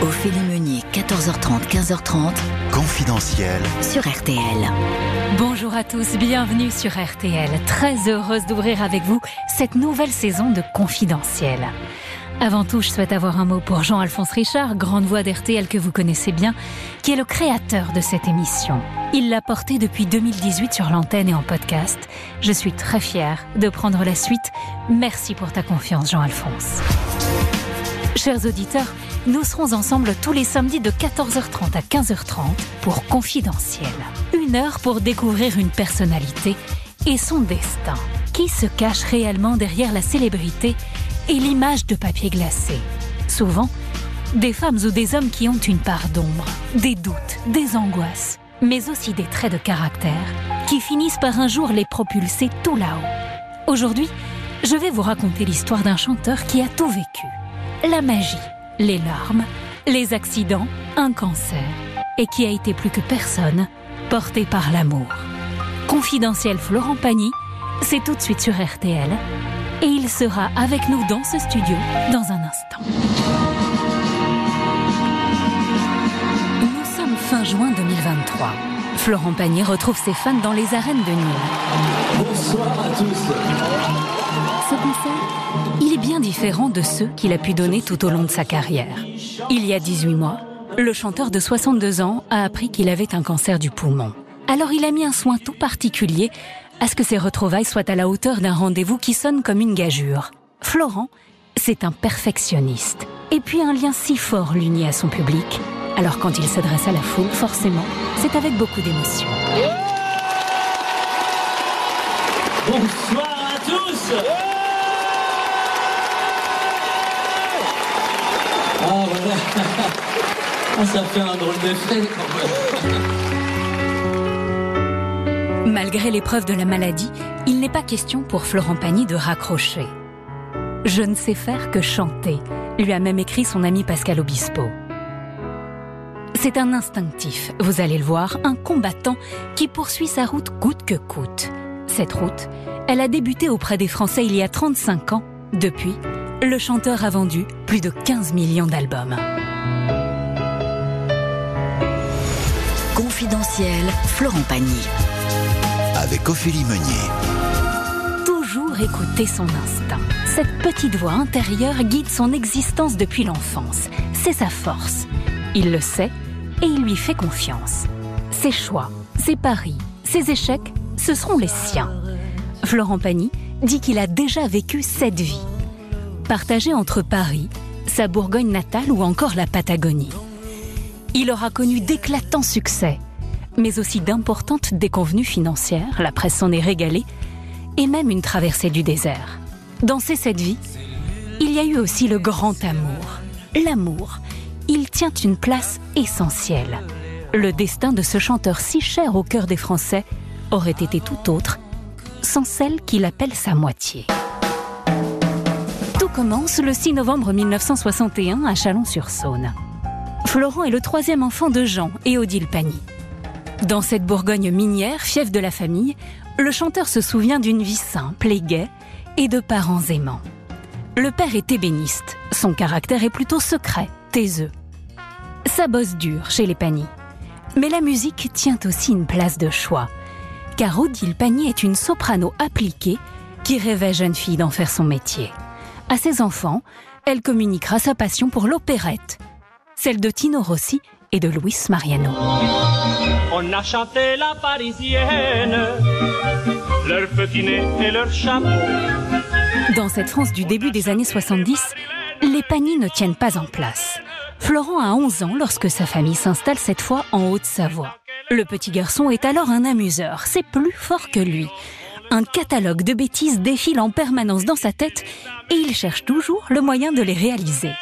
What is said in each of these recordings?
Ophélie Meunier, 14h30, 15h30. Confidentiel. Sur RTL. Bonjour à tous, bienvenue sur RTL. Très heureuse d'ouvrir avec vous cette nouvelle saison de Confidentiel. Avant tout, je souhaite avoir un mot pour Jean-Alphonse Richard, grande voix d'RTL que vous connaissez bien, qui est le créateur de cette émission. Il l'a portée depuis 2018 sur l'antenne et en podcast. Je suis très fière de prendre la suite. Merci pour ta confiance, Jean-Alphonse. Chers auditeurs, nous serons ensemble tous les samedis de 14h30 à 15h30 pour Confidentiel. Une heure pour découvrir une personnalité et son destin. Qui se cache réellement derrière la célébrité et l'image de papier glacé? Souvent, des femmes ou des hommes qui ont une part d'ombre, des doutes, des angoisses, mais aussi des traits de caractère qui finissent par un jour les propulser tout là-haut. Aujourd'hui, je vais vous raconter l'histoire d'un chanteur qui a tout vécu. La magie, les larmes, les accidents, un cancer, et qui a été plus que personne porté par l'amour. Confidentiel Florent Pagny, c'est tout de suite sur RTL, et il sera avec nous dans ce studio dans un instant. Nous sommes fin juin 2023. Florent Pagny retrouve ses fans dans les arènes de Nîmes. Bonsoir à tous. Bien différent de ceux qu'il a pu donner tout au long de sa carrière. Il y a 18 mois, le chanteur de 62 ans a appris qu'il avait un cancer du poumon. Alors il a mis un soin tout particulier à ce que ses retrouvailles soient à la hauteur d'un rendez-vous qui sonne comme une gageure. Florent, c'est un perfectionniste. Et puis un lien si fort l'unit à son public. Alors quand il s'adresse à la foule, forcément, c'est avec beaucoup d'émotion. Bonsoir à tous. Ah. Malgré l'épreuve de la maladie, il n'est pas question pour Florent Pagny de raccrocher. Je ne sais faire que chanter, lui a même écrit son ami Pascal Obispo. C'est un instinctif, vous allez le voir, un combattant qui poursuit sa route coûte que coûte. Cette route, elle a débuté auprès des Français il y a 35 ans. Depuis, le chanteur a vendu plus de 15 millions d'albums. Confidentiel, Florent Pagny. Avec Ophélie Meunier. Toujours écouter son instinct. Cette petite voix intérieure guide son existence depuis l'enfance. C'est sa force. Il le sait et il lui fait confiance. Ses choix, ses paris, ses échecs, ce seront les siens. Florent Pagny dit qu'il a déjà vécu cette vie. Partagée entre Paris, sa Bourgogne natale ou encore la Patagonie. Il aura connu d'éclatants succès, mais aussi d'importantes déconvenues financières, la presse s'en est régalée, et même une traversée du désert. Dans ces sept vies, il y a eu aussi le grand amour. L'amour, il tient une place essentielle. Le destin de ce chanteur si cher au cœur des Français aurait été tout autre sans celle qu'il appelle sa moitié. Commence le 6 novembre 1961 à Chalon-sur-Saône. Florent est le troisième enfant de Jean et Odile Pagny. Dans cette Bourgogne minière, fief de la famille, le chanteur se souvient d'une vie simple et gaie et de parents aimants. Le père est ébéniste, son caractère est plutôt secret, taiseux. Ça bosse dur chez les Pagny. Mais la musique tient aussi une place de choix, car Odile Pagny est une soprano appliquée qui rêvait jeune fille d'en faire son métier. À ses enfants, elle communiquera sa passion pour l'opérette, celle de Tino Rossi et de Luis Mariano. On a chanté la parisienne, leur petit nez et leur chapeau. Dans cette France du début des années 70, les Pagny ne tiennent pas en place. Florent a 11 ans lorsque sa famille s'installe cette fois en Haute-Savoie. Le petit garçon est alors un amuseur, c'est plus fort que lui. Un catalogue de bêtises défile en permanence dans sa tête et il cherche toujours le moyen de les réaliser.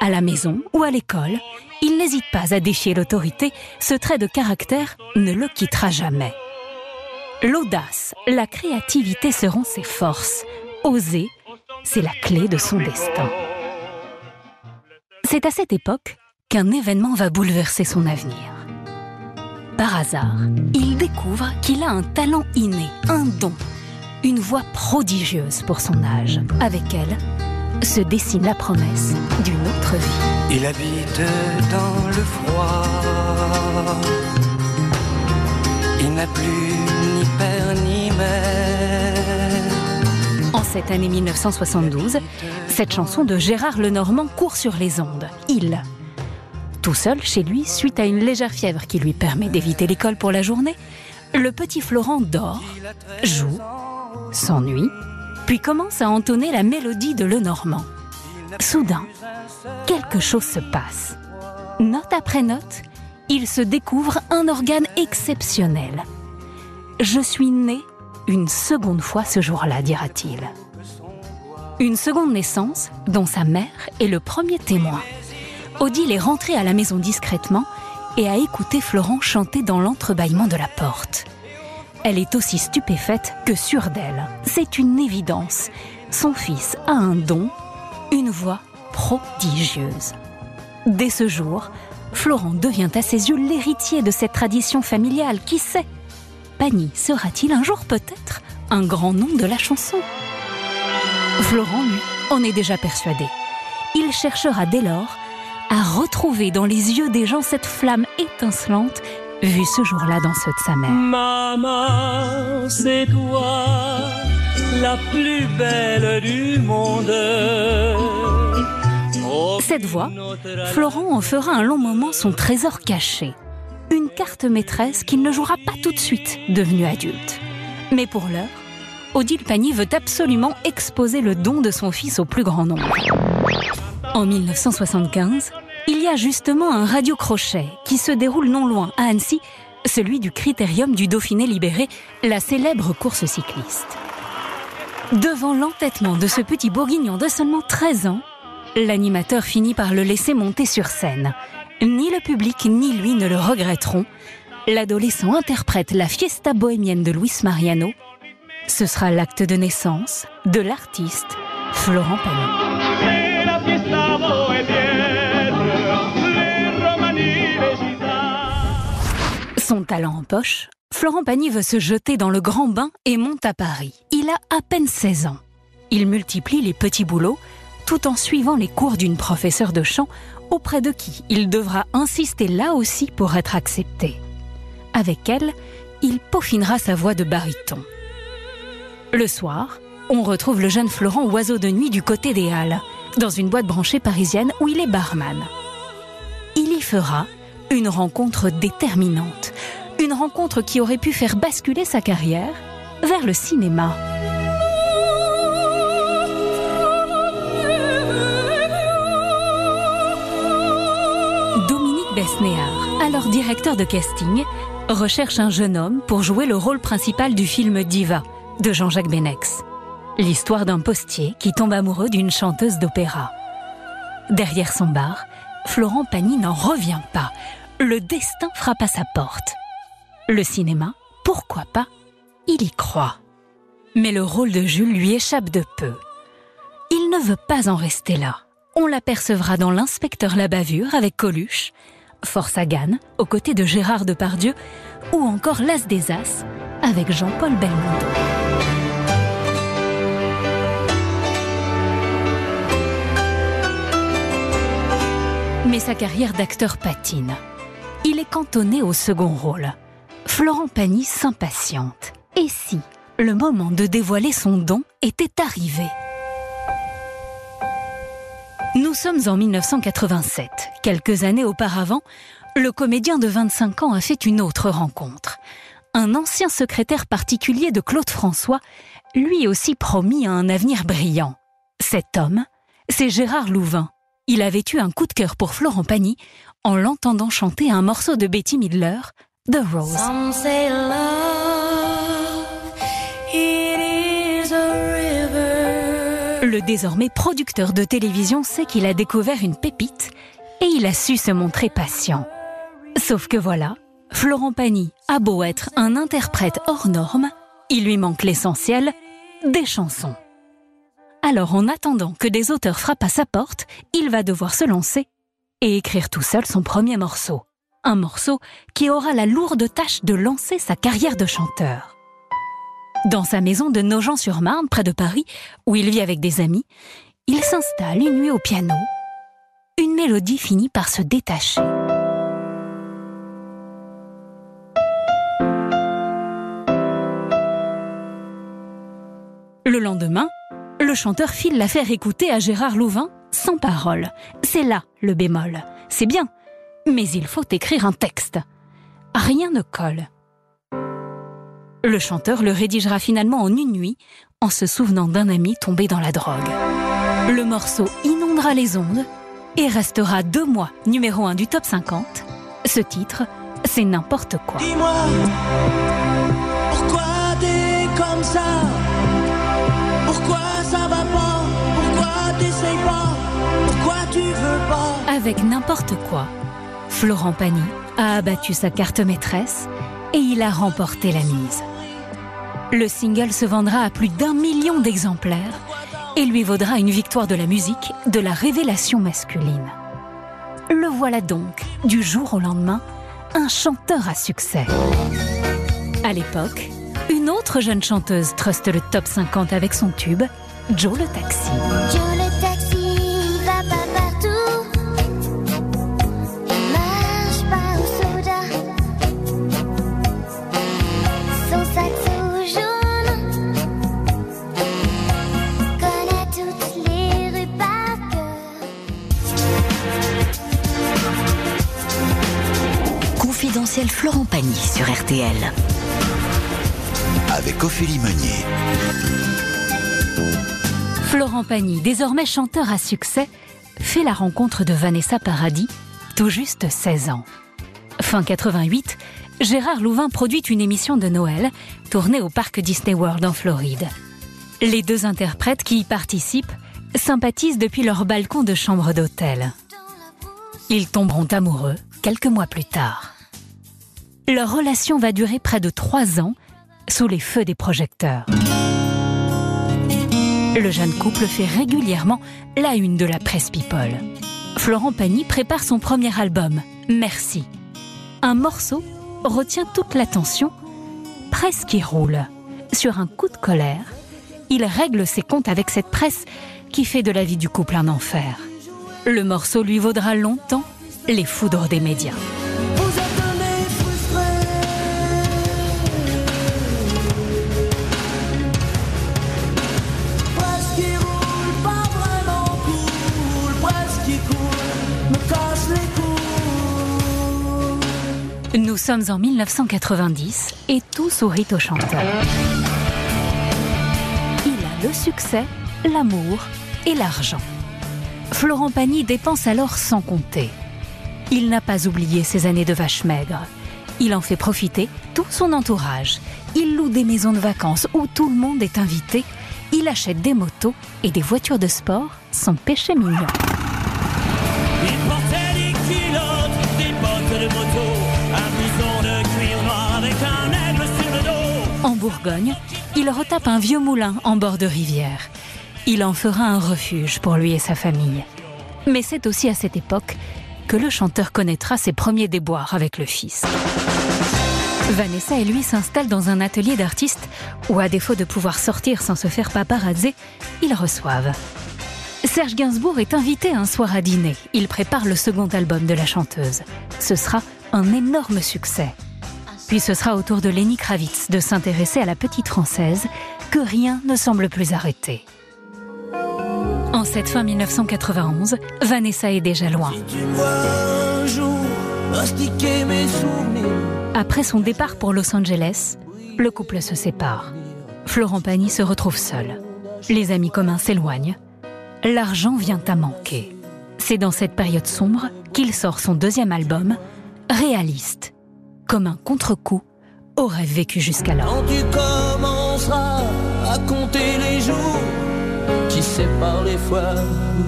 À la maison ou à l'école, il n'hésite pas à défier l'autorité, ce trait de caractère ne le quittera jamais. L'audace, la créativité seront ses forces. Oser, c'est la clé de son destin. C'est à cette époque qu'un événement va bouleverser son avenir. Par hasard, il découvre qu'il a un talent inné, un don, une voix prodigieuse pour son âge. Avec elle, se dessine la promesse d'une autre vie. Il habite dans le froid. Il n'a plus ni père ni mère. En cette année 1972, cette chanson de Gérard Lenormand court sur les ondes. Il. Tout seul chez lui, suite à une légère fièvre qui lui permet d'éviter l'école pour la journée, le petit Florent dort, joue, s'ennuie, puis commence à entonner la mélodie de Lenormand. Soudain, quelque chose se passe. Note après note, il se découvre un organe exceptionnel. Je suis né une seconde fois ce jour-là, dira-t-il. Une seconde naissance dont sa mère est le premier témoin. Odile est rentrée à la maison discrètement et a écouté Florent chanter dans l'entrebâillement de la porte. Elle est aussi stupéfaite que sûre d'elle. C'est une évidence. Son fils a un don, une voix prodigieuse. Dès ce jour, Florent devient à ses yeux l'héritier de cette tradition familiale. Qui sait? Pagny sera-t-il un jour peut-être un grand nom de la chanson? Florent, lui, en est déjà persuadé. Il cherchera dès lors à retrouver dans les yeux des gens cette flamme étincelante vue ce jour-là dans ceux de sa mère. Maman, c'est toi, la plus belle du monde. Cette voix, Florent en fera un long moment son trésor caché. Une carte maîtresse qu'il ne jouera pas tout de suite, devenu adulte. Mais pour l'heure, Odile Pagny veut absolument exposer le don de son fils au plus grand nombre. En 1975, il y a justement un radio-crochet qui se déroule non loin, à Annecy, celui du Critérium du Dauphiné libéré, la célèbre course cycliste. Devant l'entêtement de ce petit bourguignon de seulement 13 ans, l'animateur finit par le laisser monter sur scène. Ni le public ni lui ne le regretteront. L'adolescent interprète la fiesta bohémienne de Luis Mariano. Ce sera l'acte de naissance de l'artiste Florent Pagny. Son talent en poche, Florent Pagny veut se jeter dans le grand bain et monte à Paris. Il a à peine 16 ans. Il multiplie les petits boulots tout en suivant les cours d'une professeure de chant auprès de qui il devra insister là aussi pour être accepté. Avec elle, il peaufinera sa voix de baryton. Le soir, on retrouve le jeune Florent oiseau de nuit du côté des Halles, dans une boîte branchée parisienne où il est barman. Il y fera une rencontre déterminante, une rencontre qui aurait pu faire basculer sa carrière vers le cinéma. Dominique Besnéard, alors directeur de casting, recherche un jeune homme pour jouer le rôle principal du film Diva de Jean-Jacques Benex. L'histoire d'un postier qui tombe amoureux d'une chanteuse d'opéra. Derrière son bar, Florent Pagny n'en revient pas. Le destin frappe à sa porte. Le cinéma, pourquoi pas? Il y croit. Mais le rôle de Jules lui échappe de peu. Il ne veut pas en rester là. On l'apercevra dans L'inspecteur la bavure avec Coluche, Force à Gannes aux côtés de Gérard Depardieu ou encore L'As des As avec Jean-Paul Belmondo. Mais sa carrière d'acteur patine. Il est cantonné au second rôle. Florent Pagny s'impatiente. Et si le moment de dévoiler son don était arrivé? Nous sommes en 1987. Quelques années auparavant, le comédien de 25 ans a fait une autre rencontre. Un ancien secrétaire particulier de Claude François, lui aussi promis à un avenir brillant. Cet homme, c'est Gérard Louvain. Il avait eu un coup de cœur pour Florent Pagny en l'entendant chanter un morceau de Betty Midler, The Rose. Le désormais producteur de télévision sait qu'il a découvert une pépite et il a su se montrer patient. Sauf que voilà, Florent Pagny a beau être un interprète hors norme, il lui manque l'essentiel, des chansons. Alors en attendant que des auteurs frappent à sa porte, il va devoir se lancer et écrire tout seul son premier morceau. Un morceau qui aura la lourde tâche de lancer sa carrière de chanteur. Dans sa maison de Nogent-sur-Marne, près de Paris, où il vit avec des amis, Il s'installe une nuit au piano. Une mélodie finit par se détacher. Le lendemain, le chanteur file la faire écouter à Gérard Louvain sans parole. C'est là le bémol. C'est bien, mais il faut écrire un texte. Rien ne colle. Le chanteur le rédigera finalement en une nuit en se souvenant d'un ami tombé dans la drogue. Le morceau inondera les ondes et restera deux mois numéro un du top 50. Ce titre, c'est n'importe quoi. Dis-moi, pourquoi t'es comme ça? Pourquoi ça va pas? Pourquoi t'essayes pas? Pourquoi tu veux pas? Avec n'importe quoi, Florent Pagny a abattu sa carte maîtresse et il a remporté la mise. Le single se vendra à plus d'un million d'exemplaires et lui vaudra une victoire de la musique de la révélation masculine. Le voilà donc, du jour au lendemain, un chanteur à succès. À l'époque, une autre jeune chanteuse truste le top 50 avec son tube, Joe le Taxi. Joe le taxi Florent Pagny sur RTL. Avec Ophélie Meunier. Florent Pagny, désormais chanteur à succès, fait la rencontre de Vanessa Paradis, tout juste 16 ans. Fin 88, Gérard Louvain produit une émission de Noël tournée au parc Disney World en Floride. Les deux interprètes qui y participent sympathisent depuis leur balcon de chambre d'hôtel. Ils tomberont amoureux quelques mois plus tard. Leur relation va durer près de trois ans sous les feux des projecteurs. Le jeune couple fait régulièrement la une de la presse People. Florent Pagny prépare son premier album, Merci. Un morceau retient toute l'attention, presque y roule. Sur un coup de colère, il règle ses comptes avec cette presse qui fait de la vie du couple un enfer. Le morceau lui vaudra longtemps les foudres des médias. Nous sommes en 1990 et tout sourit au chanteur. Il a le succès, l'amour et l'argent. Florent Pagny dépense alors sans compter. Il n'a pas oublié ses années de vache maigre. Il en fait profiter tout son entourage. Il loue des maisons de vacances où tout le monde est invité. Il achète des motos et des voitures de sport, son péché mignon. Il Il retape un vieux moulin en bord de rivière. Il en fera un refuge pour lui et sa famille. Mais c'est aussi à cette époque que le chanteur connaîtra ses premiers déboires avec le fils. Vanessa et lui s'installent dans un atelier d'artistes où, à défaut de pouvoir sortir sans se faire paparazzer, ils reçoivent. Serge Gainsbourg est invité un soir à dîner. Il prépare le second album de la chanteuse. Ce sera un énorme succès. Puis ce sera au tour de Lenny Kravitz de s'intéresser à la petite française que rien ne semble plus arrêter. En cette fin 1991, Vanessa est déjà loin. Après son départ pour Los Angeles, le couple se sépare. Florent Pagny se retrouve seul. Les amis communs s'éloignent. L'argent vient à manquer. C'est dans cette période sombre qu'il sort son deuxième album, Réaliste, comme un contre-coup au rêve vécu jusqu'alors. Quand tu commenceras à compter les jours qui séparent les fois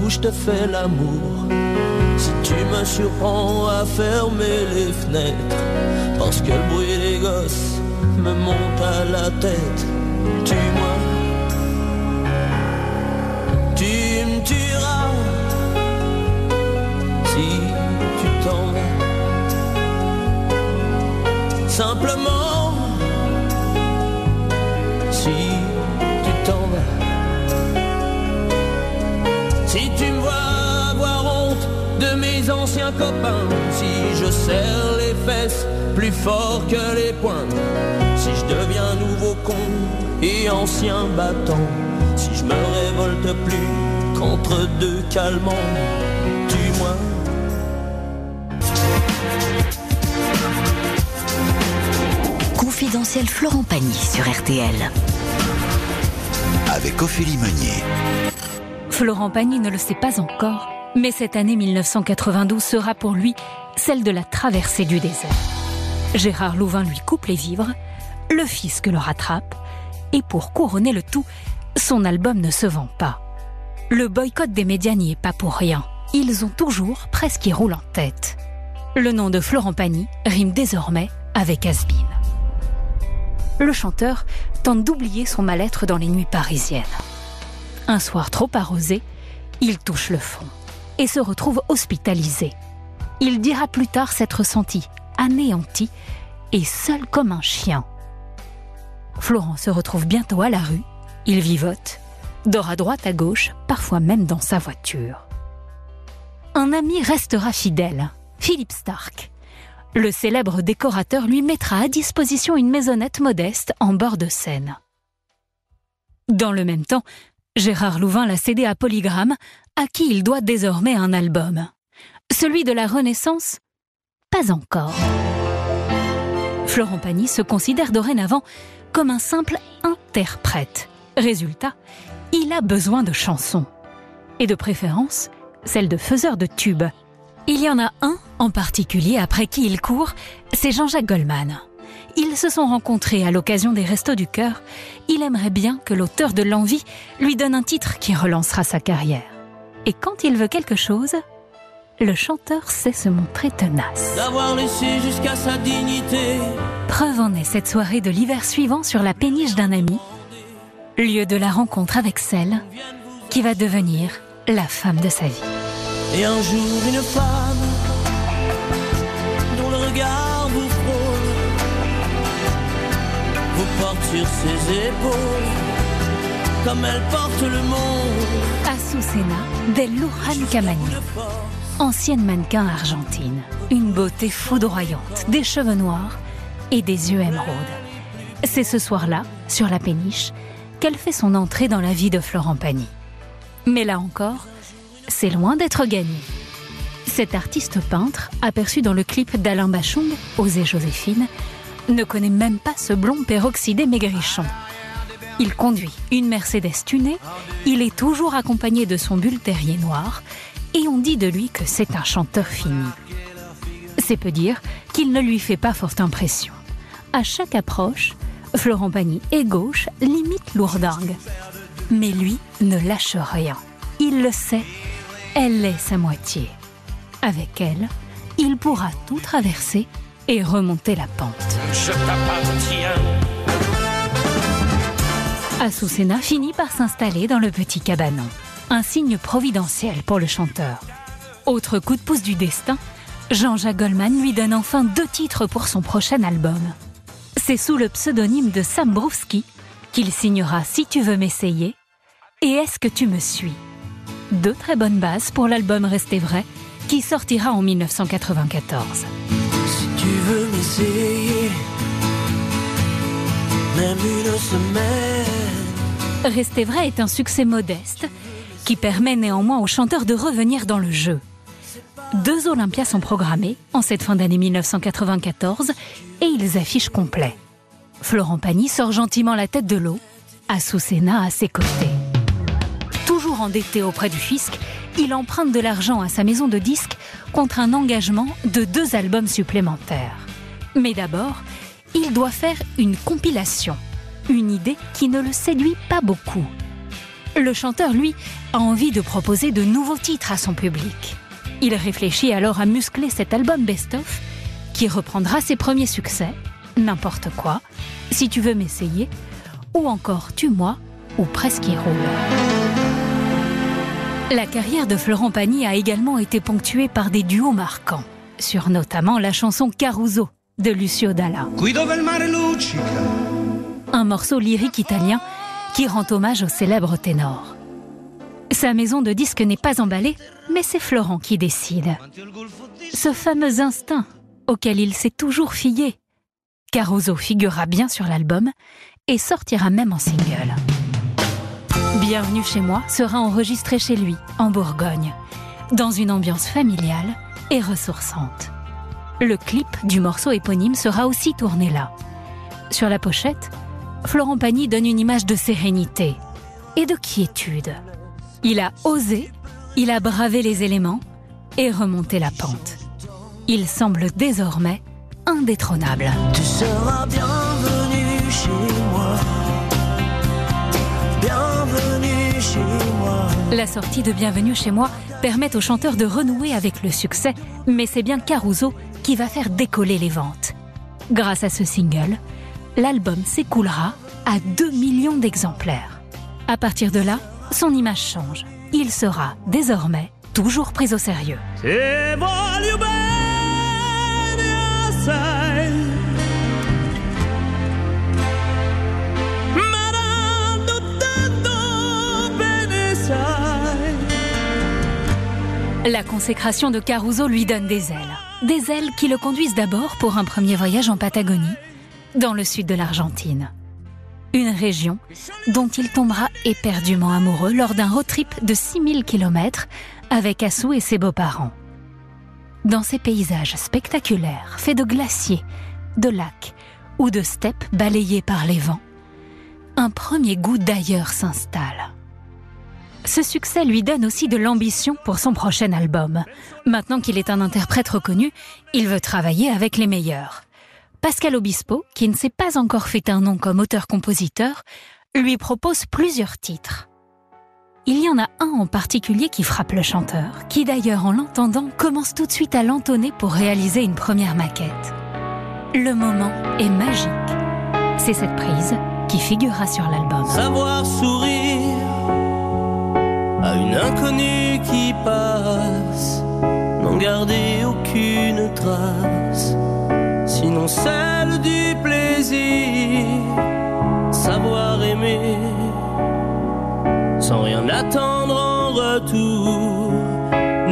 où je te fais l'amour. Si tu me surprends à fermer les fenêtres, parce que le bruit des gosses me monte à la tête, tue-moi. Tu me tueras Simplement, si tu t'en vas, si tu me vois avoir honte de mes anciens copains, si je serre les fesses plus fort que les poings, si je deviens nouveau con et ancien battant, si je me révolte plus contre deux calmants, tu moi Confidentiel Florent Pagny sur RTL. Avec Ophélie Meunier. Florent Pagny ne le sait pas encore, mais cette année 1992 sera pour lui celle de la traversée du désert. Gérard Louvain lui coupe les vivres, le fisc le rattrape, et pour couronner le tout, son album ne se vend pas. Le boycott des médias n'y est pas pour rien. Ils ont toujours presque y roule en tête. Le nom de Florent Pagny rime désormais avec Asbin. Le chanteur tente d'oublier son mal-être dans les nuits parisiennes. Un soir trop arrosé, il touche le fond et se retrouve hospitalisé. Il dira plus tard s'être senti anéanti et seul comme un chien. Florent se retrouve bientôt à la rue, il vivote, dort à droite à gauche, parfois même dans sa voiture. Un ami restera fidèle, Philippe Stark. Le célèbre décorateur lui mettra à disposition une maisonnette modeste en bord de Seine. Dans le même temps, Gérard Louvain l'a cédé à Polygram, à qui il doit désormais un album. Celui de la Renaissance? Pas encore. Florent Pagny se considère dorénavant comme un simple interprète. Résultat, il a besoin de chansons. Et de préférence, celles de faiseurs de tubes. Il y en a un en particulier après qui il court, c'est Jean-Jacques Goldman. Ils se sont rencontrés à l'occasion des Restos du Cœur. Il aimerait bien que l'auteur de L'Envie lui donne un titre qui relancera sa carrière. Et quand il veut quelque chose, le chanteur sait se montrer tenace. D'avoir laissé jusqu'à sa dignité. Preuve en est cette soirée de l'hiver suivant sur la péniche d'un ami, lieu de la rencontre avec celle qui va devenir la femme de sa vie. Et un jour, une femme dont le regard vous frôle, vous porte sur ses épaules, comme elle porte le monde. Azucena del Camaño, ancienne mannequin argentine. Une beauté foudroyante, des cheveux noirs et des yeux émeraudes. C'est ce soir-là, sur la péniche, qu'elle fait son entrée dans la vie de Florent Pagny. Mais là encore, c'est loin d'être gagné. Cet artiste peintre, aperçu dans le clip d'Alain Bachung, Osée Joséphine, ne connaît même pas ce blond peroxydé maigrichon. Il conduit une Mercedes tunée, il est toujours accompagné de son bulle terrier noir, et on dit de lui que c'est un chanteur fini. C'est peu dire qu'il ne lui fait pas forte impression. À chaque approche, Florent Pagny est gauche, limite lourdingue. Mais lui ne lâche rien. Il le sait, elle est sa moitié. Avec elle, il pourra tout traverser et remonter la pente. Je t'appartiens. Azucena finit par s'installer dans le petit cabanon. Un signe providentiel pour le chanteur. Autre coup de pouce du destin, Jean-Jacques Goldman lui donne enfin deux titres pour son prochain album. C'est sous le pseudonyme de Sam Brewski qu'il signera Si tu veux m'essayer et Est-ce que tu me suis Deux très bonnes bases pour l'album Rester vrai qui sortira en 1994. Si tu veux m'essayer, même une semaine. Rester vrai est un succès modeste qui permet néanmoins au chanteur de revenir dans le jeu. Deux Olympias sont programmés en cette fin d'année 1994 et ils affichent complet. Florent Pagny sort gentiment la tête de l'eau, Azucena à ses côtés. Endetté auprès du fisc, il emprunte de l'argent à sa maison de disques contre un engagement de deux albums supplémentaires. Mais d'abord, il doit faire une compilation, une idée qui ne le séduit pas beaucoup. Le chanteur, lui, a envie de proposer de nouveaux titres à son public. Il réfléchit alors à muscler cet album best-of qui reprendra ses premiers succès, N'importe quoi, Si tu veux m'essayer, ou encore Tue-moi, ou Presque roule. La carrière de Florent Pagny a également été ponctuée par des duos marquants, sur notamment la chanson Caruso de Lucio Dalla. Un morceau lyrique italien qui rend hommage au célèbre ténor. Sa maison de disques n'est pas emballée, mais c'est Florent qui décide. Ce fameux instinct auquel il s'est toujours fié. Caruso figurera bien sur l'album et sortira même en single. Bienvenue chez moi sera enregistré chez lui, en Bourgogne, dans une ambiance familiale et ressourçante. Le clip du morceau éponyme sera aussi tourné là. Sur la pochette, Florent Pagny donne une image de sérénité et de quiétude. Il a osé, il a bravé les éléments et remonté la pente. Il semble désormais indétrônable. Tu seras bienvenue chez moi. La sortie de Bienvenue chez moi permet au chanteur de renouer avec le succès, mais c'est bien Caruso qui va faire décoller les ventes. Grâce à ce single, l'album s'écoulera à 2 millions d'exemplaires. À partir de là, son image change. Il sera désormais toujours pris au sérieux. La consécration de Caruso lui donne des ailes. Des ailes qui le conduisent d'abord pour un premier voyage en Patagonie, dans le sud de l'Argentine. Une région dont il tombera éperdument amoureux lors d'un road trip de 6000 km avec Assou et ses beaux-parents. Dans ces paysages spectaculaires, faits de glaciers, de lacs ou de steppes balayées par les vents, un premier goût d'ailleurs s'installe. Ce succès lui donne aussi de l'ambition pour son prochain album. Maintenant qu'il est un interprète reconnu, il veut travailler avec les meilleurs. Pascal Obispo, qui ne s'est pas encore fait un nom comme auteur-compositeur, lui propose plusieurs titres. Il y en a un en particulier qui frappe le chanteur, qui d'ailleurs en l'entendant commence tout de suite à l'entonner pour réaliser une première maquette. Le moment est magique. C'est cette prise qui figurera sur l'album. Savoir sourire à une inconnue qui passe, n'en garder aucune trace, sinon celle du plaisir. Savoir aimer sans rien attendre en retour,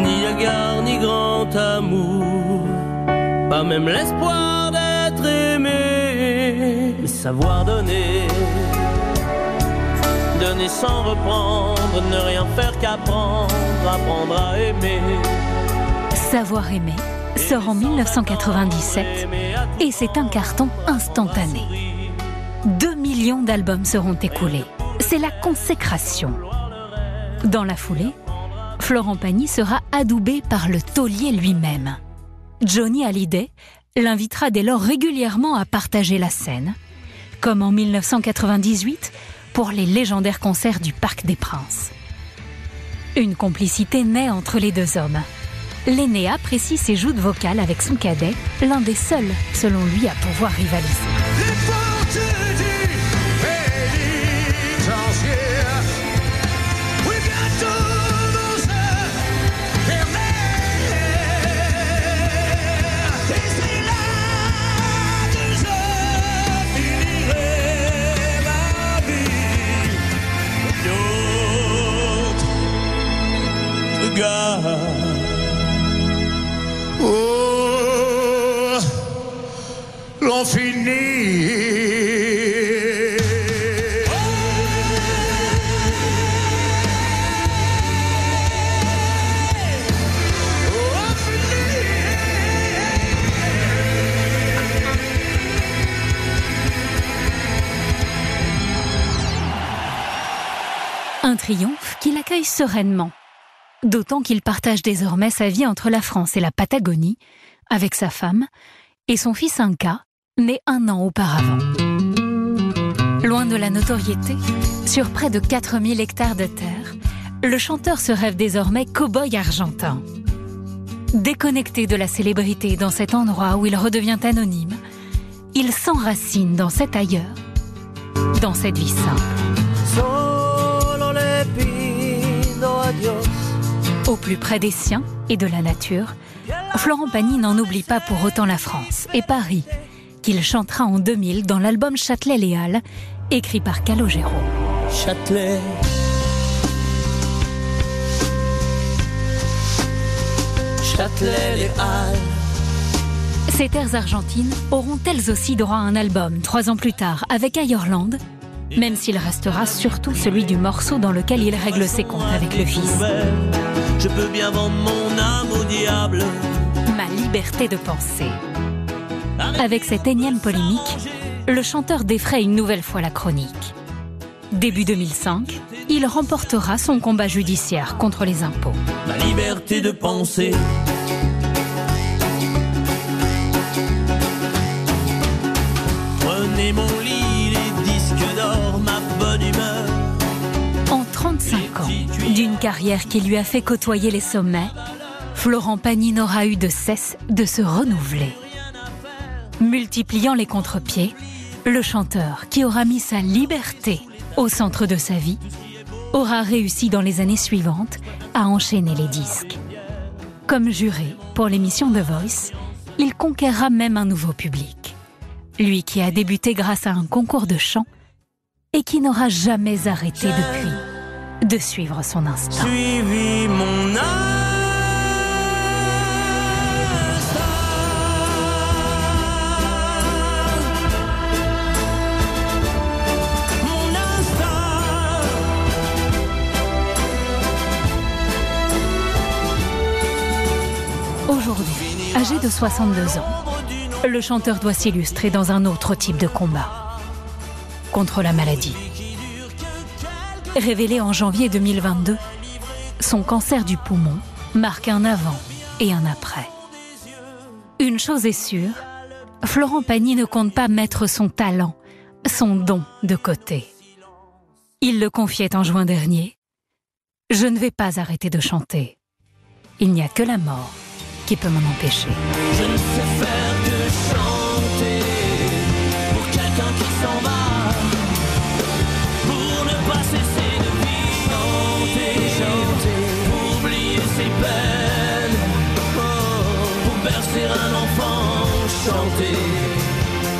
ni égard ni grand amour, pas même l'espoir d'être aimé, mais savoir donner. Savoir aimer sort en 1997 et c'est un carton instantané. 2 millions d'albums seront écoulés. C'est la consécration. Dans la foulée, Florent Pagny sera adoubé par le taulier lui-même. Johnny Hallyday l'invitera dès lors régulièrement à partager la scène, comme en 1998 pour les légendaires concerts du Parc des Princes. Une complicité naît entre les deux hommes. L'aîné apprécie ses joutes vocales avec son cadet, l'un des seuls, selon lui, à pouvoir rivaliser. Oh, Un triomphe qu'il accueille sereinement. D'autant qu'il partage désormais sa vie entre la France et la Patagonie, avec sa femme et son fils Inca, né un an auparavant. Loin de la notoriété, sur près de 4000 hectares de terre, le chanteur se rêve désormais cow-boy argentin. Déconnecté de la célébrité dans cet endroit où il redevient anonyme, il s'enracine dans cet ailleurs, dans cette vie simple. Au plus près des siens et de la nature, Florent Pagny n'en oublie pas pour autant la France et Paris, qu'il chantera en 2000 dans l'album Châtelet Léal, écrit par Calogero. Châtelet. Châtelet les Halles. Ces terres argentines auront elles aussi droit à un album trois ans plus tard avec Ayorland, même s'il restera surtout celui du morceau dans lequel il règle ses comptes avec le fils. Je peux bien vendre mon âme au diable. Ma liberté de penser. Avec cette énième polémique, le chanteur défraie une nouvelle fois la chronique. Début 2005, il remportera son combat judiciaire contre les impôts. Ma liberté de penser. ans. D'une carrière qui lui a fait côtoyer les sommets, Florent Pagny n'aura eu de cesse de se renouveler. Multipliant les contre-pieds, le chanteur qui aura mis sa liberté au centre de sa vie aura réussi dans les années suivantes à enchaîner les disques. Comme juré pour l'émission The Voice, il conquérera même un nouveau public. Lui qui a débuté grâce à un concours de chant et qui n'aura jamais arrêté depuis de suivre son instinct. Suivi mon. Aujourd'hui, âgé de 62 ans, le chanteur doit s'illustrer dans un autre type de combat. Contre la maladie. Révélé en janvier 2022, son cancer du poumon marque un avant et un après. Une chose est sûre, Florent Pagny ne compte pas mettre son talent, son don de côté. Il le confiait en juin dernier. Je ne vais pas arrêter de chanter. Il n'y a que la mort qui peut m'en empêcher. Chanter,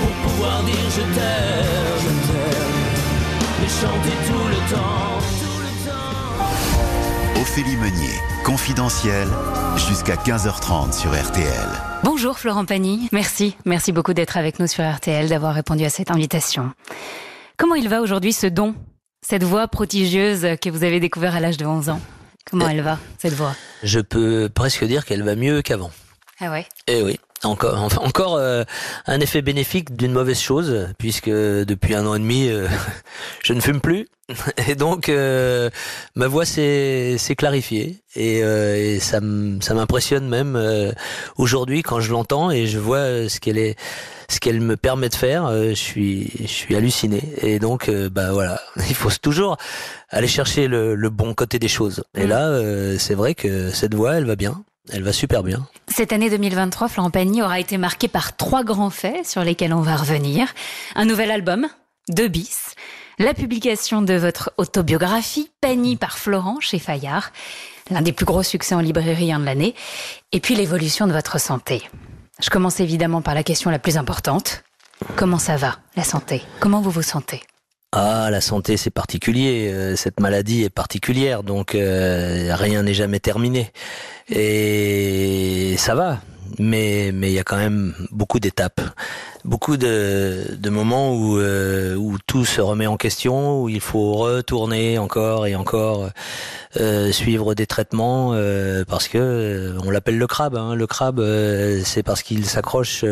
pour pouvoir dire je t'aime, je t'aime. Et chanter tout le temps, tout le temps. Ophélie Meunier, confidentiel, jusqu'à 15h30 sur RTL. Bonjour Florent Pagny, merci, merci beaucoup d'être avec nous sur RTL, d'avoir répondu à cette invitation. Comment il va aujourd'hui ce don, cette voix prodigieuse que vous avez découvert à l'âge de 11 ans? Comment elle va, cette voix? Je peux presque dire qu'elle va mieux qu'avant. Ah ouais? Eh oui, encore, enfin, encore euh, un effet bénéfique d'une mauvaise chose, puisque depuis un an et demi, euh, je ne fume plus. Et donc, euh, ma voix s'est clarifiée. Et, euh, et ça m'impressionne même euh, aujourd'hui quand je l'entends et je vois ce qu'elle est ce qu'elle me permet de faire, euh, je suis je suis halluciné. Et donc, bah voilà, il faut toujours aller chercher le, le bon côté des choses. Et Mm. là, c'est vrai que cette voix, elle va bien. Elle va super bien. Cette année 2023, Florent Pagny aura été marquée par trois grands faits sur lesquels on va revenir. Un nouvel album, deux bis, la publication de votre autobiographie, Pagny par Florent chez Fayard, l'un des plus gros succès en librairie de l'année, et puis l'évolution de votre santé. Je commence évidemment par la question la plus importante. Comment ça va, la santé? Comment vous vous sentez? Ah, la santé, c'est particulier. Euh, Cette maladie est particulière, donc euh, rien n'est jamais terminé. Et ça va, mais mais il y a quand même beaucoup d'étapes, beaucoup de, moments où euh, où tout se remet en question, où il faut retourner encore et encore suivre des traitements parce que on l'appelle le crabe. Hein. Le crabe, c'est parce qu'il s'accroche.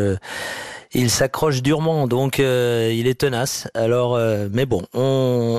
Il s'accroche durement, donc euh, il est tenace. Alors, euh, mais bon, on,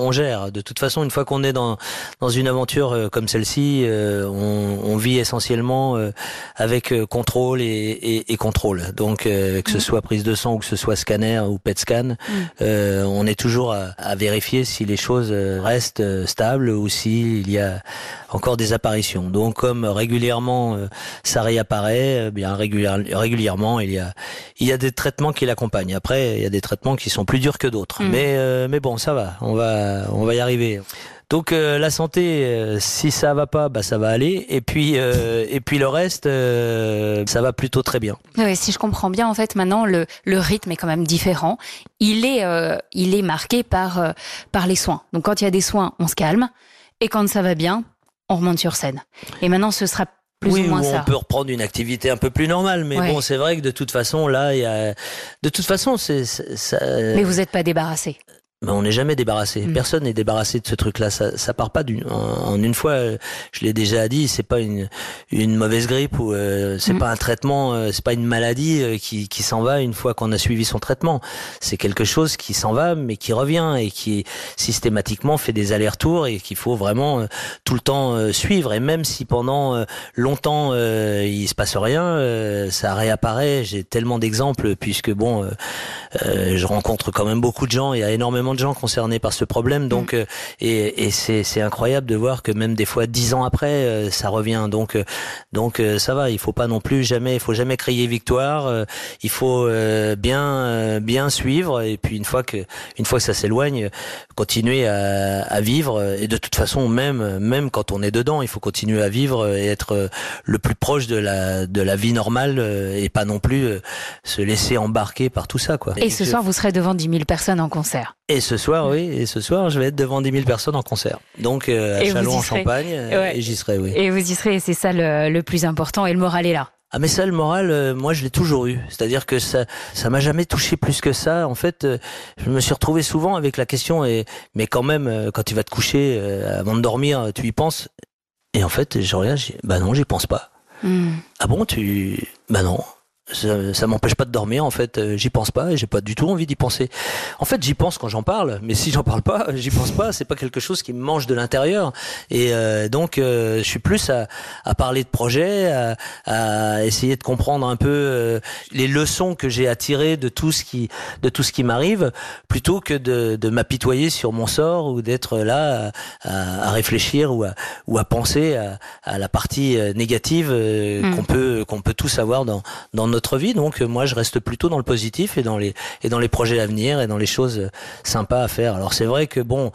on gère. De toute façon, une fois qu'on est dans dans une aventure euh, comme celle-ci, euh, on, on vit essentiellement euh, avec euh, contrôle et, et, et contrôle. Donc, euh, que ce soit prise de sang ou que ce soit scanner ou PET scan, euh, on est toujours à, à vérifier si les choses restent euh, stables ou s'il y a encore des apparitions. Donc, comme régulièrement euh, ça réapparaît, bien régulière- régulièrement il y a il y a des traitements qui l'accompagnent. Après, il y a des traitements qui sont plus durs que d'autres. Mm. Mais euh, mais bon, ça va, on va on va y arriver. Donc euh, la santé, euh, si ça va pas, bah ça va aller. Et puis euh, et puis le reste, ça va plutôt très bien. Oui, si je comprends bien, en fait, maintenant le, le rythme est quand même différent. Il est, il est marqué par par les soins. Donc quand il y a des soins, on se calme, et quand ça va bien, on remonte sur scène. Et maintenant, ce sera plus oui, ou moins où ça. on peut reprendre une activité un peu plus normale, mais Ouais. bon, c'est vrai que de toute façon, là, il y a, de toute façon, c'est, c'est- ça, Mais vous n'êtes pas débarrassé. Mais on n'est jamais débarrassé. Mm. Personne n'est débarrassé de ce truc-là. Ça, ça part pas d'une, en, en une fois. euh, Je l'ai déjà dit. C'est pas une une mauvaise grippe ou euh, c'est Mm. pas un traitement. euh, c'est pas une maladie euh, qui qui s'en va une fois qu'on a suivi son traitement. C'est quelque chose qui s'en va mais qui revient et qui systématiquement fait des allers-retours et qu'il faut vraiment euh, tout le temps suivre. Et même si pendant longtemps euh, il se passe rien, euh, ça réapparaît. J'ai tellement d'exemples puisque bon. je rencontre quand même beaucoup de gens. Il y a énormément de gens concernés par ce problème. Donc, euh, et, et c'est, c'est incroyable de voir que même des fois dix ans après, euh, ça revient. Donc, euh, donc euh, ça va. Il faut pas non plus jamais, il faut jamais crier victoire. Euh, il faut euh, bien, euh, bien suivre. Et puis une fois que, une fois que ça s'éloigne, continuer à, à vivre. Et de toute façon, même, même quand on est dedans, il faut continuer à vivre et être euh, le plus proche de la, de la vie normale euh, et pas non plus euh, se laisser embarquer par tout ça, quoi. Et ce je- soir, vous serez devant 10 000 personnes en concert. Et ce soir, oui, et ce soir, je vais être devant 10 000 personnes en concert. Donc, euh, à Chalon en. Champagne, euh, Ouais. et j'y serai, oui. Et vous y serez, et c'est ça le, le plus important, et le moral est là. Ah, mais ça, le moral, euh, moi, je l'ai toujours eu. C'est-à-dire que ça, ça m'a jamais touché plus que ça. En fait, euh, je me suis retrouvé souvent avec la question, et, mais quand même, euh, quand tu vas te coucher, avant de dormir, tu y penses? Et en fait, je regarde, bah non, j'y pense pas. Hmm. Ah bon, tu, bah non. Ça, ça m'empêche pas de dormir en fait, euh, j'y pense pas et j'ai pas du tout envie d'y penser. En fait, j'y pense quand j'en parle, mais si j'en parle pas, j'y pense pas, c'est pas quelque chose qui me mange de l'intérieur. Et euh, donc euh, je suis plus à, à parler de projet, à, à essayer de comprendre un peu euh, les leçons que j'ai à tirer de tout ce qui de tout ce qui m'arrive, plutôt que de, de m'apitoyer sur mon sort ou d'être là à, à- réfléchir ou à, ou à penser à, à la partie euh, négative euh, Mm. qu'on peut qu'on peut tous avoir dans dans notre vie. Donc euh, moi je reste plutôt dans le positif et dans les et dans les projets à venir et dans les choses euh, sympas à faire. Alors c'est vrai que bon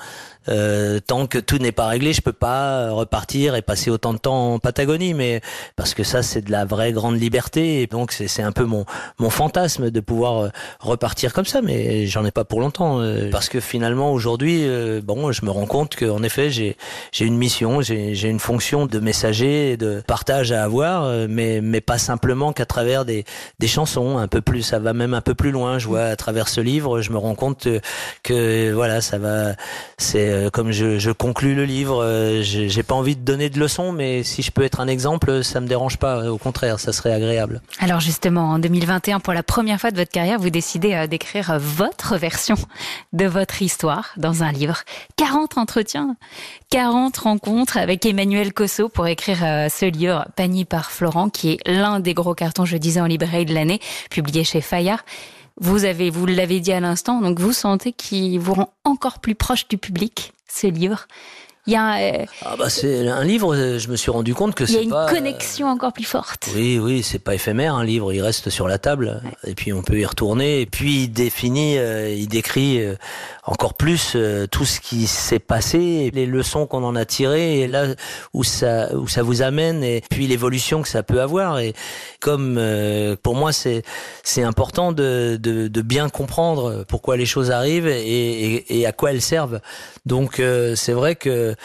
euh, tant que tout n'est pas réglé, je peux pas repartir et passer autant de temps en Patagonie, mais parce que ça c'est de la vraie grande liberté. Et donc c'est un peu mon mon fantasme de pouvoir euh, repartir comme ça, mais j'en ai pas pour longtemps euh, parce que finalement aujourd'hui, euh, bon, je me rends compte qu'en effet j'ai une mission, j'ai une fonction de messager de partage à avoir, euh, mais mais pas simplement qu'à travers des des chansons, un peu plus, ça va même un peu plus loin. Je vois à travers ce livre, je me rends compte euh, que voilà, ça va, c'est euh, comme je, conclus le livre, euh, j'ai pas envie de donner de leçons, mais si je peux être un exemple, ça me dérange pas. Au contraire, ça serait agréable. Alors justement, en 2021, pour la première fois de votre carrière, vous décidez euh, d'écrire euh, votre version de votre histoire dans un livre. 40 entretiens, 40 rencontres avec Emmanuel Cosso pour écrire ce livre, Panier par Florent, qui est l'un des gros cartons, je disais, en librairie de l'année, publié chez Fayard. Vous avez, vous l'avez dit à l'instant, donc vous sentez qu'il vous rend encore plus proche du public, ce livre. Il y a, euh, Ah bah c'est un livre. euh, Je me suis rendu compte que il y a une pas. euh, connexion encore plus forte. Oui, oui, c'est pas éphémère un livre, il reste sur la table et puis on peut y retourner et puis il définit, il décrit encore plus tout ce qui s'est passé, les leçons qu'on en a tirées et là où ça où ça vous amène et puis l'évolution que ça peut avoir et comme pour moi c'est c'est important de, de de bien comprendre pourquoi les choses arrivent et et, et à quoi elles servent. Donc euh, c'est vrai que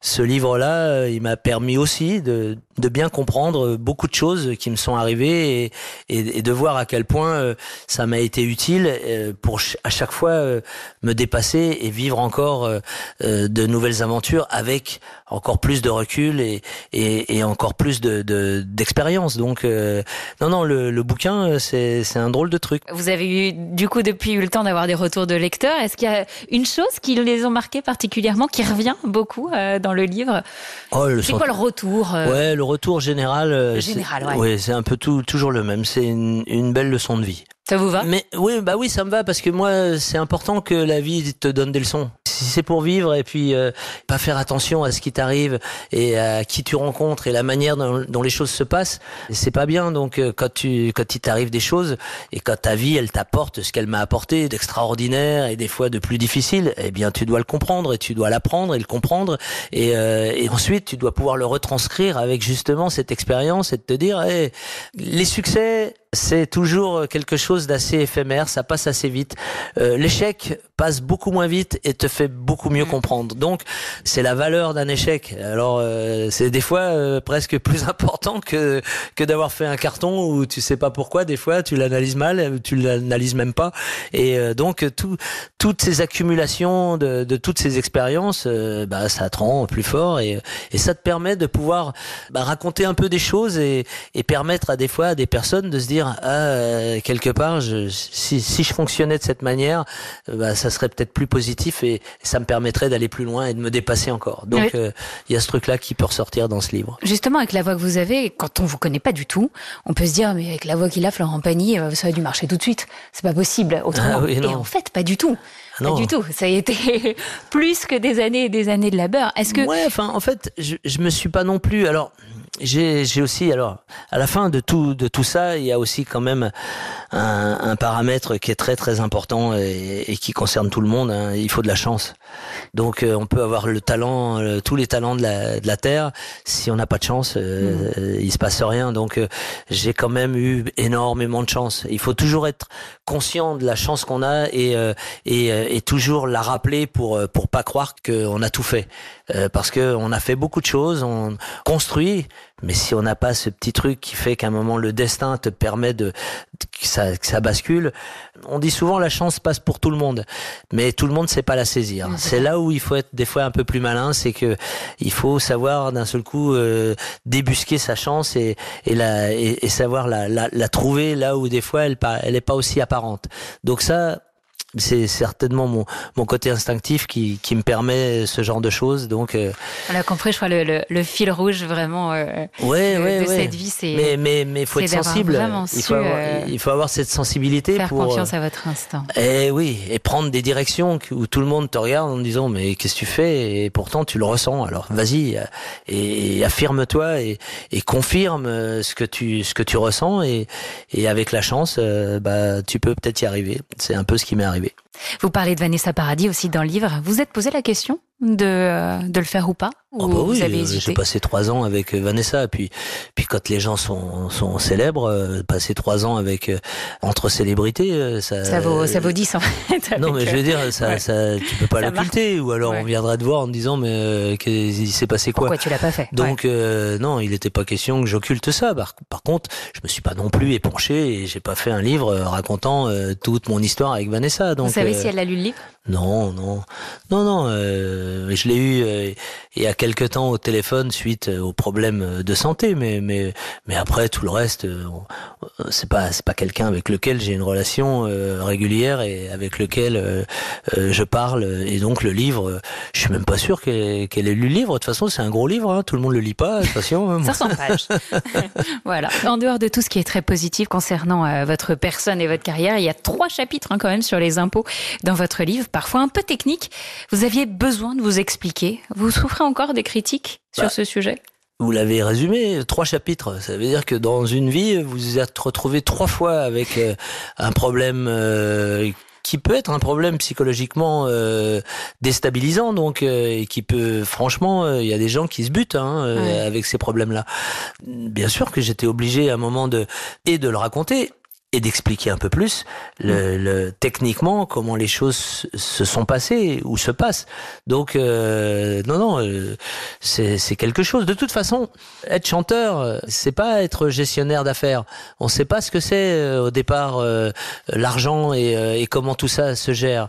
ce livre-là, euh, il m'a permis aussi de, de bien comprendre beaucoup de choses qui me sont arrivées et, et, et de voir à quel point euh, ça m'a été utile euh, pour à chaque fois euh, me dépasser et vivre encore euh, euh, de nouvelles aventures avec encore plus de recul et, et, et encore plus de de- d'expérience. Donc euh, non non le, le bouquin euh, c'est c'est un drôle de truc. Vous avez eu, du coup, depuis eu le temps d'avoir des retours de lecteurs. Est-ce qu'il y a une chose qui les ont marqués particulièrement, qui revient beaucoup euh, dans le livre? Oh, C'est quoi le retour euh, Ouais, le retour général. euh, c'est- Général, ouais. c'est un peu tout, toujours le même. C'est une, une belle leçon de vie. Ça vous va? Mais oui, bah oui, ça me va parce que moi, c'est important que la vie te donne des leçons. Si c'est pour vivre et puis euh, pas faire attention à ce qui t'arrive et à qui tu rencontres et la manière dont, les choses se passent, c'est pas bien. Donc euh, quand tu quand il t'arrive des choses et quand ta vie elle t'apporte ce qu'elle m'a apporté d'extraordinaire et des fois de plus difficile, eh bien tu dois le comprendre et tu dois l'apprendre et le comprendre et, euh, et ensuite tu dois pouvoir le retranscrire avec justement cette expérience et te dire, eh, les succès c'est toujours quelque chose d'assez éphémère, ça passe assez vite. Euh, l'échec passe beaucoup moins vite et te fait beaucoup mieux comprendre. Donc, c'est la valeur d'un échec. Alors, euh, c'est des fois euh, presque plus important que que d'avoir fait un carton où tu sais pas pourquoi. Des fois, tu l'analyses mal, tu l'analyses même pas. Et euh, donc, tout, toutes ces accumulations de, de toutes ces expériences, euh, bah, ça te rend plus fort et, et ça te permet de pouvoir bah, raconter un peu des choses et, et permettre à des fois à des personnes de se dire ah euh, quelque part je, si, si je fonctionnais de cette manière euh, bah, ça serait peut-être plus positif et, ça me permettrait d'aller plus loin et de me dépasser encore donc il Oui. y a ce truc là qui peut ressortir dans ce livre Justement, avec la voix que vous avez, quand on vous connaît pas du tout, on peut se dire, mais avec la voix qu'il a, Florent Pagny, euh, ça a dû marcher tout de suite. C'est pas possible autrement. Ah oui, et en fait, pas du tout. Ah non. Pas du tout. Ça a été plus que des années et des années de labeur. Est-ce que Ouais, enfin, en fait, je, je me suis pas non plus. Alors, j'ai, j'ai aussi, alors, à la fin de tout, de tout ça, il y a aussi quand même un, un paramètre qui est très très important et, et qui concerne tout le monde. hein. Il faut de la chance. Donc, euh, on peut avoir le talent, euh, tous les talents de la, de la terre. Si on n'a pas de chance, euh, euh, il se passe rien. Donc, euh, j'ai quand même eu énormément de chance. Il faut toujours être conscient de la chance qu'on a et, euh, et, euh, et toujours la rappeler pour pour pas croire qu'on a tout fait. Euh, parce que on a fait beaucoup de choses, on construit, mais si on n'a pas ce petit truc qui fait qu'à un moment le destin te permet de que ça, que ça bascule, on dit souvent la chance passe pour tout le monde, mais tout le monde sait pas la saisir. C'est là où il faut être des fois un peu plus malin, c'est que il faut savoir d'un seul coup euh, débusquer sa chance et, et, la, et, et savoir la, la, la trouver là où des fois elle pas, elle est pas aussi apparente. Donc ça, c'est certainement mon, mon côté instinctif qui, qui me permet ce genre de choses. Donc, euh, on a compris, je crois, le, le, le fil rouge vraiment euh, ouais, de, ouais, de ouais. cette vie, c'est Mais, mais, mais faut être sensible. Il faut, avoir, euh, il faut avoir cette sensibilité faire pour. euh, confiance à votre instinct. Et oui, et prendre des directions où tout le monde te regarde en disant mais qu'est-ce que tu fais? Et pourtant tu le ressens. Alors vas-y euh, et, et affirme-toi et, et confirme ce que tu ce que tu ressens et, et avec la chance bah tu peux peut-être y arriver. C'est un peu ce qui m'est arrivé. Vous parlez de Vanessa Paradis aussi dans le livre. Vous êtes posé la question de, euh, de le faire ou pas Oh bah oui, vous avez euh, hésité j'ai passé trois ans avec euh, Vanessa. Puis, puis quand les gens sont, sont célèbres, passer trois ans avec entre célébrités, ça. Ça vaut, ça vaut 10 en fait. Non, mais je veux dire, ça, ouais. ça, tu peux pas l'occulter, ou alors Ouais. on viendrait te voir en te disant, mais euh, qu'il s'est passé quoi Pourquoi tu l'as pas fait Donc euh, non, il n'était pas question que j'occulte ça. Par, par contre, je me suis pas non plus épanché et j'ai pas fait un livre racontant euh, toute mon histoire avec Vanessa. Donc Vous savez si elle a lu le livre? Non, non, non, non. euh, je l'ai eu euh, il y a quelque temps au téléphone suite euh, aux problèmes de santé, mais mais mais après tout le reste, euh, c'est pas c'est pas quelqu'un avec lequel j'ai une relation euh, régulière et avec lequel euh, je parle. Et donc le livre, je suis même pas sûr qu'elle ait lu le livre. De toute façon, c'est un gros livre. Hein, tout le monde le lit pas. Attention. hein. 500 pages. voilà. En dehors de tout ce qui est très positif concernant votre personne et votre carrière, il y a trois chapitres hein, quand même sur les impôts dans votre livre, parfois un peu techniques. Vous aviez besoin de vous expliquer. Vous souffrez encore des critiques sur Bah, ce sujet? Vous l'avez résumé, trois chapitres. Ça veut dire que dans une vie, vous vous êtes retrouvé trois fois avec euh, un problème euh, qui peut être un problème psychologiquement euh, déstabilisant, donc euh, et qui peut, franchement, euh, il y a des gens qui se butent hein, Ouais. avec ces problèmes-là. Bien sûr que j'étais obligé à un moment de et de le raconter et d'expliquer un peu plus le, le- techniquement comment les choses se sont passées ou se passent. Donc euh, non non, euh, c'est quelque chose. De toute façon, être chanteur, c'est pas être gestionnaire d'affaires. On sait pas ce que c'est euh, au départ euh, l'argent et, euh, et comment tout ça se gère.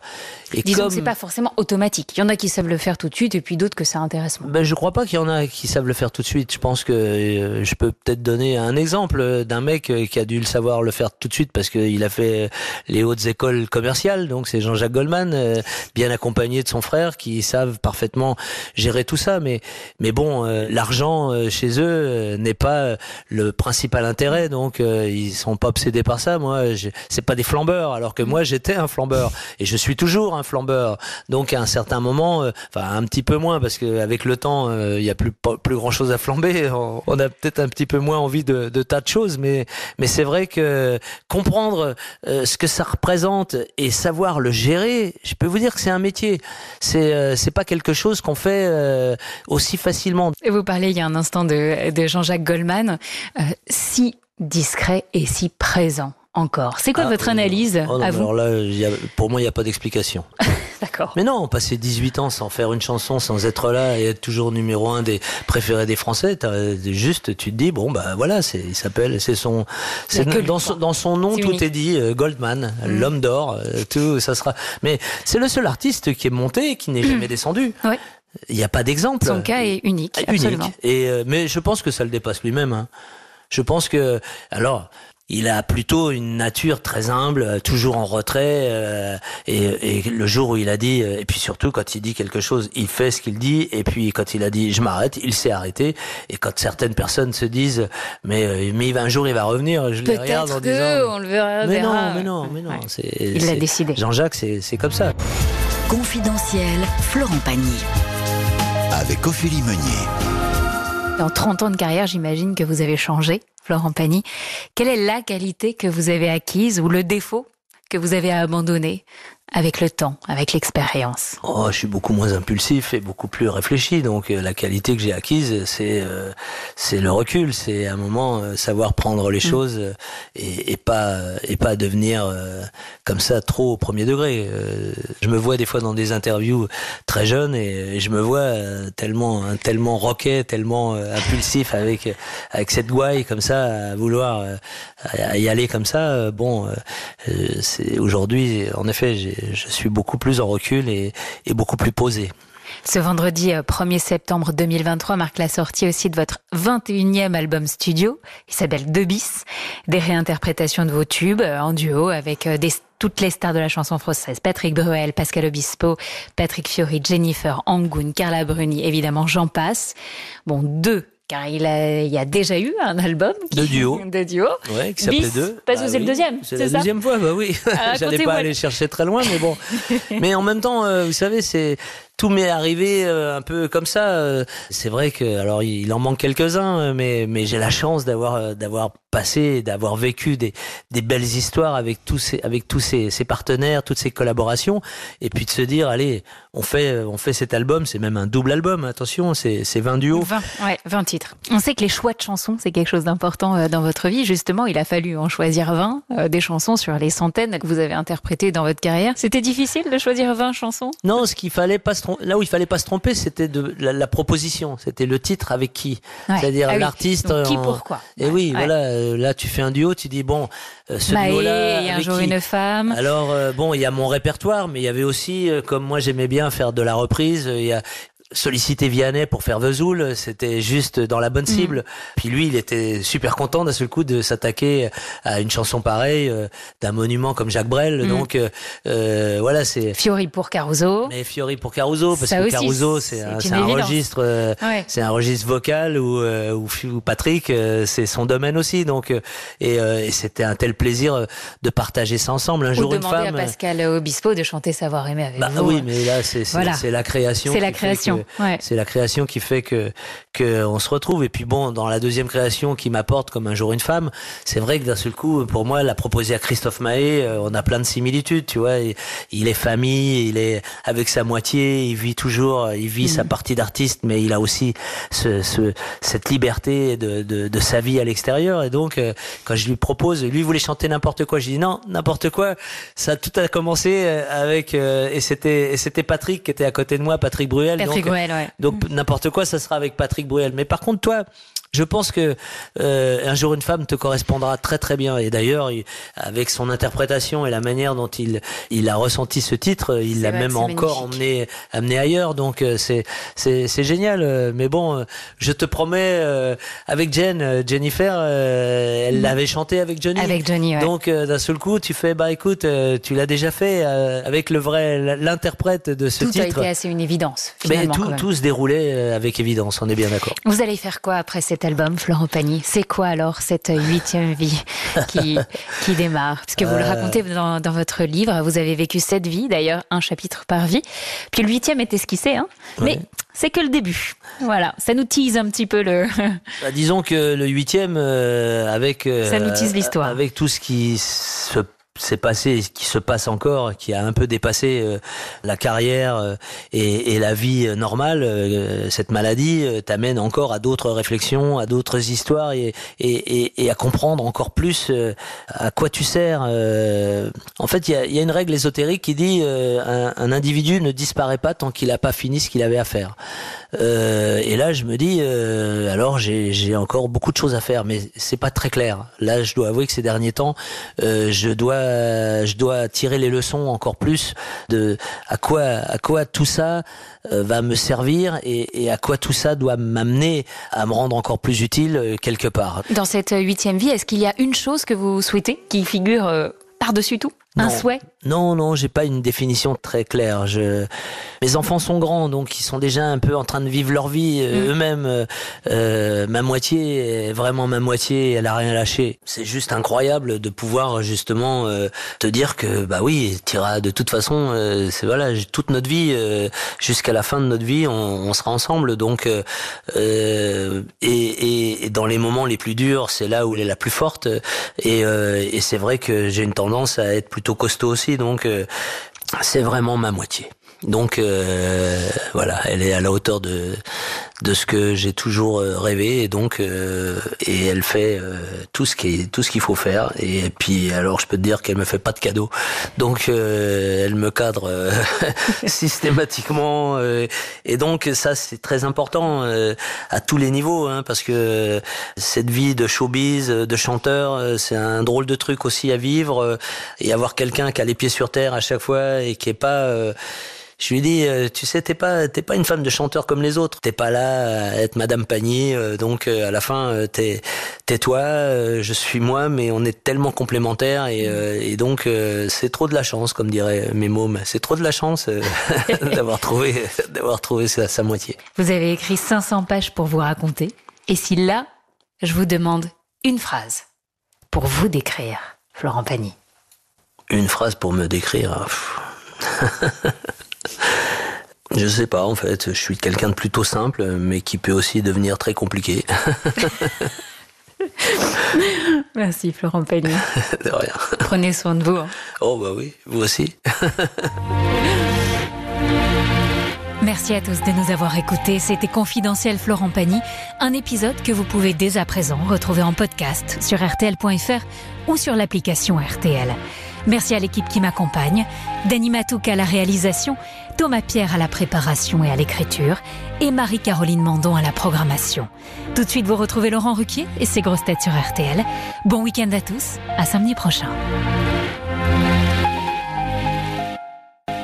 Et Disons comme que c'est pas forcément automatique. Il y en a qui savent le faire tout de suite et puis d'autres que ça intéresse moins. ben, je crois pas qu'il y en a qui savent le faire tout de suite. Je pense que euh, je peux peut-être donner un exemple d'un mec qui a dû le savoir le faire tout de suite parce qu'il a fait les hautes écoles commerciales. Donc c'est Jean-Jacques Goldman, euh, bien accompagné de son frère, qui savent parfaitement gérer tout ça. Mais mais bon, euh, l'argent euh, chez eux euh, n'est pas euh, le principal intérêt. Donc euh, ils sont pas obsédés par ça. Moi, c'est pas des flambeurs, alors que moi j'étais un flambeur et je suis toujours un flambeur. Donc à un certain moment, euh, enfin un petit peu moins parce que avec le temps, euh, il y a plus plus grand chose à flamber. On a peut-être un petit peu moins envie de, de tas de choses, mais mais c'est vrai que comprendre euh, ce que ça représente et savoir le gérer, je peux vous dire que c'est un métier. C'est euh, c'est pas quelque chose qu'on fait euh, aussi facilement. Vous parlez il y a un instant de, de Jean-Jacques Goldman. Euh, si discret et si présent encore. C'est quoi Ah, votre euh, analyse oh non, à vous Alors là, y a- pour moi, il n'y a pas d'explication. D'accord. Mais non, passer 18 ans sans faire une chanson, sans être là et être toujours numéro un des préférés des Français, t'as- juste, tu te dis, bon, bah voilà, c'est, il s'appelle, c'est son, que dans, son, dans son nom, tout unique. est dit, euh, Goldman, l'homme d'or, euh, tout, ça sera. Mais c'est le seul artiste qui est monté et qui n'est jamais descendu. Ouais. Il n'y a pas d'exemple. Son cas est unique, unique. absolument. Et euh, mais je pense que ça le dépasse lui-même. hein. Je pense que alors. Il a plutôt une nature très humble, euh, toujours en retrait, euh, et, et le jour où il a dit, euh, et puis surtout quand il dit quelque chose, il fait ce qu'il dit, et puis quand il a dit je m'arrête, il s'est arrêté, et quand certaines personnes se disent mais euh, mais un jour il va revenir, je les regarde en que disant on le verra. mais verra. non, mais non, mais non, Ouais. c'est Il l'a décidé. Jean-Jacques, c'est c'est comme ça. Confidentiel, Florent Pagny. Avec Ophélie Meunier. Dans 30 ans de carrière, j'imagine que vous avez changé, Florent Pagny. Quelle est la qualité que vous avez acquise ou le défaut que vous avez abandonné avec le temps, avec l'expérience Oh, je suis beaucoup moins impulsif et beaucoup plus réfléchi. Donc euh, la qualité que j'ai acquise, c'est euh, c'est le recul, c'est à un moment euh, savoir prendre les choses euh, et, et pas et pas devenir euh, comme ça trop au premier degré. Je me vois des fois dans des interviews très jeunes et, et je me vois tellement hein, tellement roquet, tellement impulsif avec avec cette gouaille comme ça à vouloir à y aller comme ça. Bon, c'est aujourd'hui en effet j'ai- je suis beaucoup plus en recul et, beaucoup plus posé. Ce vendredi euh, 1er septembre 2023 marque la sortie aussi de votre 21e album studio. Il s'appelle Deux bis, des réinterprétations de vos tubes euh, en duo avec euh, toutes les stars de la chanson française. Patrick Bruel, Pascal Obispo, Patrick Fiori, Jennifer Angoun, Carla Bruni, évidemment j'en passe. Bon, deux, car il, a, il y a déjà eu un album. qui- De duo. de duo. Ouais, qui s'appelait deux. parce que c'est le deuxième, C'est la ça deuxième fois, bah oui. Ah, J'allais pas aller chercher très loin, mais bon. mais en même temps, euh, vous savez, c'est tout m'est arrivé euh, un peu comme ça. euh. C'est vrai que alors il en manque quelques-uns, mais mais j'ai la chance d'avoir d'avoir passé, d'avoir vécu des des belles histoires avec tous ces avec tous ces, ces partenaires, toutes ces collaborations, et puis de se dire allez, on fait on fait cet album, c'est même un double album. Attention, c'est c'est 20 duos. 20, ouais, 20 titres. On sait que les choix de chansons, c'est quelque chose d'important euh, dans votre vie. Justement, il a fallu en choisir 20, euh, des chansons sur les centaines que vous avez interprétées dans votre carrière. C'était difficile de choisir 20 chansons? Non, ce qu'il fallait pas se tromper, là où il fallait pas se tromper, c'était de la, la proposition, c'était le titre avec qui, Ouais. c'est-à-dire Ah oui. l'artiste. Qui, en- pourquoi Et oui, Ouais. voilà, euh, là tu fais un duo, tu dis bon, euh, ce Maë duo-là. et un jour qui une femme. Alors euh, bon, il y a mon répertoire, mais il y avait aussi, euh, comme moi j'aimais bien faire de la reprise, il y a solliciter Vianney pour faire Vesoul, c'était juste dans la Mm. bonne cible. Puis lui, il était super content d'un seul coup de s'attaquer à une chanson pareille euh, d'un monument comme Jacques Brel. Mm. Donc euh, euh, voilà, c'est Fiori pour Caruso. mais Fiori pour Caruso, parce Ça que aussi, Caruso, c'est un, un registre, euh, Ouais. c'est un registre vocal où, euh, où, où Patrick, euh, c'est son domaine aussi. Donc, et, euh, et c'était un tel plaisir de partager ça ensemble. Un Ou jour, une demander femme. à Pascal Obispo de chanter Savoir aimer avec Bah vous. oui, mais là, c'est c'est- Voilà. la création. C'est la création, ouais. C'est la création qui fait que que on se retrouve. Et puis bon, dans la deuxième création qui m'apporte comme un jour une femme, c'est vrai que d'un seul coup, pour moi, la proposer à Christophe Mahé, euh, on a plein de similitudes, tu vois. Il est famille, il est avec sa moitié, il vit toujours, il vit sa partie d'artiste, mais il a aussi ce, ce cette liberté de, de, de sa vie à l'extérieur. Et donc, euh, quand je lui propose, lui voulait chanter n'importe quoi, je dis non, n'importe quoi. Ça tout a commencé euh, avec euh, et c'était et c'était Patrick qui était à côté de moi, Patrick Bruel. Patrick Bruel, ouais. donc n'importe quoi, ça sera avec Patrick Bruel. Mais par contre, toi, je pense que euh, un jour une femme te correspondra très très bien. Et d'ailleurs, il- avec son interprétation et la manière dont il il a ressenti ce titre, il l'a même encore magnifique. emmené amené ailleurs. Donc euh, c'est c'est génial. Mais bon, euh, je te promets, euh, avec Jen, Jennifer, euh, elle l'avait chanté avec Johnny. Mm. Avec Johnny, ouais. Donc d'un seul coup, tu fais bah écoute, tu l'as déjà fait avec le vrai l'interprète de ce Tout a titre. été assez une évidence. Mais tout, tout se déroulait avec évidence, on est bien d'accord. Vous allez faire quoi après cet album, Florent Pagny C'est quoi alors cette huitième vie qui, qui démarre? Parce que vous le Euh. racontez dans, dans votre livre, vous avez vécu sept vies, d'ailleurs un chapitre par vie. Puis le huitième est esquissé, hein mais c'est que le début. Voilà, ça nous tease un petit peu le... Bah, disons que le huitième, euh, avec euh, Ça nous tease l'histoire. avec tout ce qui se s'est passé, qui se passe encore, qui a un peu dépassé euh, la carrière euh, et, et, la vie normale, euh, cette maladie t'amène encore à d'autres réflexions, à d'autres histoires et, et, et, à comprendre encore plus à quoi tu sers. En fait, il y a, y a, une règle ésotérique qui dit un, un, individu ne disparaît pas tant qu'il n'a pas fini ce qu'il avait à faire. et là, je me dis, alors j'ai encore beaucoup de choses à faire, mais c'est pas très clair. Là, je dois avouer que ces derniers temps, je dois euh, je dois tirer les leçons encore plus de à quoi à quoi tout ça euh, va me servir et, à quoi tout ça doit m'amener à me rendre encore plus utile euh, quelque part. Dans cette huitième vie, est-ce qu'il y a une chose que vous souhaitez qui figure par-dessus tout? Un souhait Non, non, j'ai pas une définition très claire. Je... Mes enfants sont grands, donc ils sont déjà un peu en train de vivre leur vie euh, mm. eux-mêmes. Euh, euh, ma moitié, vraiment ma moitié, elle a rien lâché. C'est juste incroyable de pouvoir justement te dire que bah oui, t'iras de toute façon. c'est voilà, toute notre vie, jusqu'à la fin de notre vie, on, on sera ensemble. Donc et, et, et, dans les moments les plus durs, c'est là où elle est la plus forte. Et, et c'est vrai que j'ai une tendance à être plutôt costaud aussi, donc euh, c'est vraiment ma moitié. Donc euh, voilà, elle est à la hauteur de de ce que j'ai toujours euh, rêvé et donc euh, et elle fait euh, tout ce qui est tout ce qu'il faut faire et puis alors je peux te dire qu'elle me fait pas de cadeaux. Donc elle me cadre systématiquement et donc ça c'est très important à tous les niveaux hein, parce que cette vie de showbiz de chanteur c'est un drôle de truc aussi à vivre et avoir quelqu'un qui a les pieds sur terre à chaque fois et qui est pas je lui dis, euh, tu sais, t'es pas, t'es pas une femme de chanteur comme les autres. T'es pas là à être Madame Panier. Euh, donc euh, à la fin, t'es, t'es toi, je suis moi, mais on est tellement complémentaires et, et donc c'est trop de la chance, comme diraient mes mômes. C'est trop de la chance d'avoir trouvé, d'avoir trouvé sa, sa moitié. Vous avez écrit 500 pages pour vous raconter. Et si là, je vous demande une phrase pour vous décrire, Florent Pagny. Une phrase pour me décrire. Je sais pas, en fait. Je suis quelqu'un de plutôt simple, mais qui peut aussi devenir très compliqué. Merci Florent Pagny. de rien. Prenez soin de vous. Hein. Oh bah oui, vous aussi. Merci à tous de nous avoir écoutés. C'était Confidentiel Florent Pagny, un épisode que vous pouvez dès à présent retrouver en podcast sur rtl.fr ou sur l'application RTL. Merci à l'équipe qui m'accompagne, Dany Matouk à la réalisation, Thomas Pierre à la préparation et à l'écriture, et Marie-Caroline Mandon à la programmation. Tout de suite, vous retrouvez Laurent Ruquier et ses grosses têtes sur RTL. Bon week-end à tous, à samedi prochain.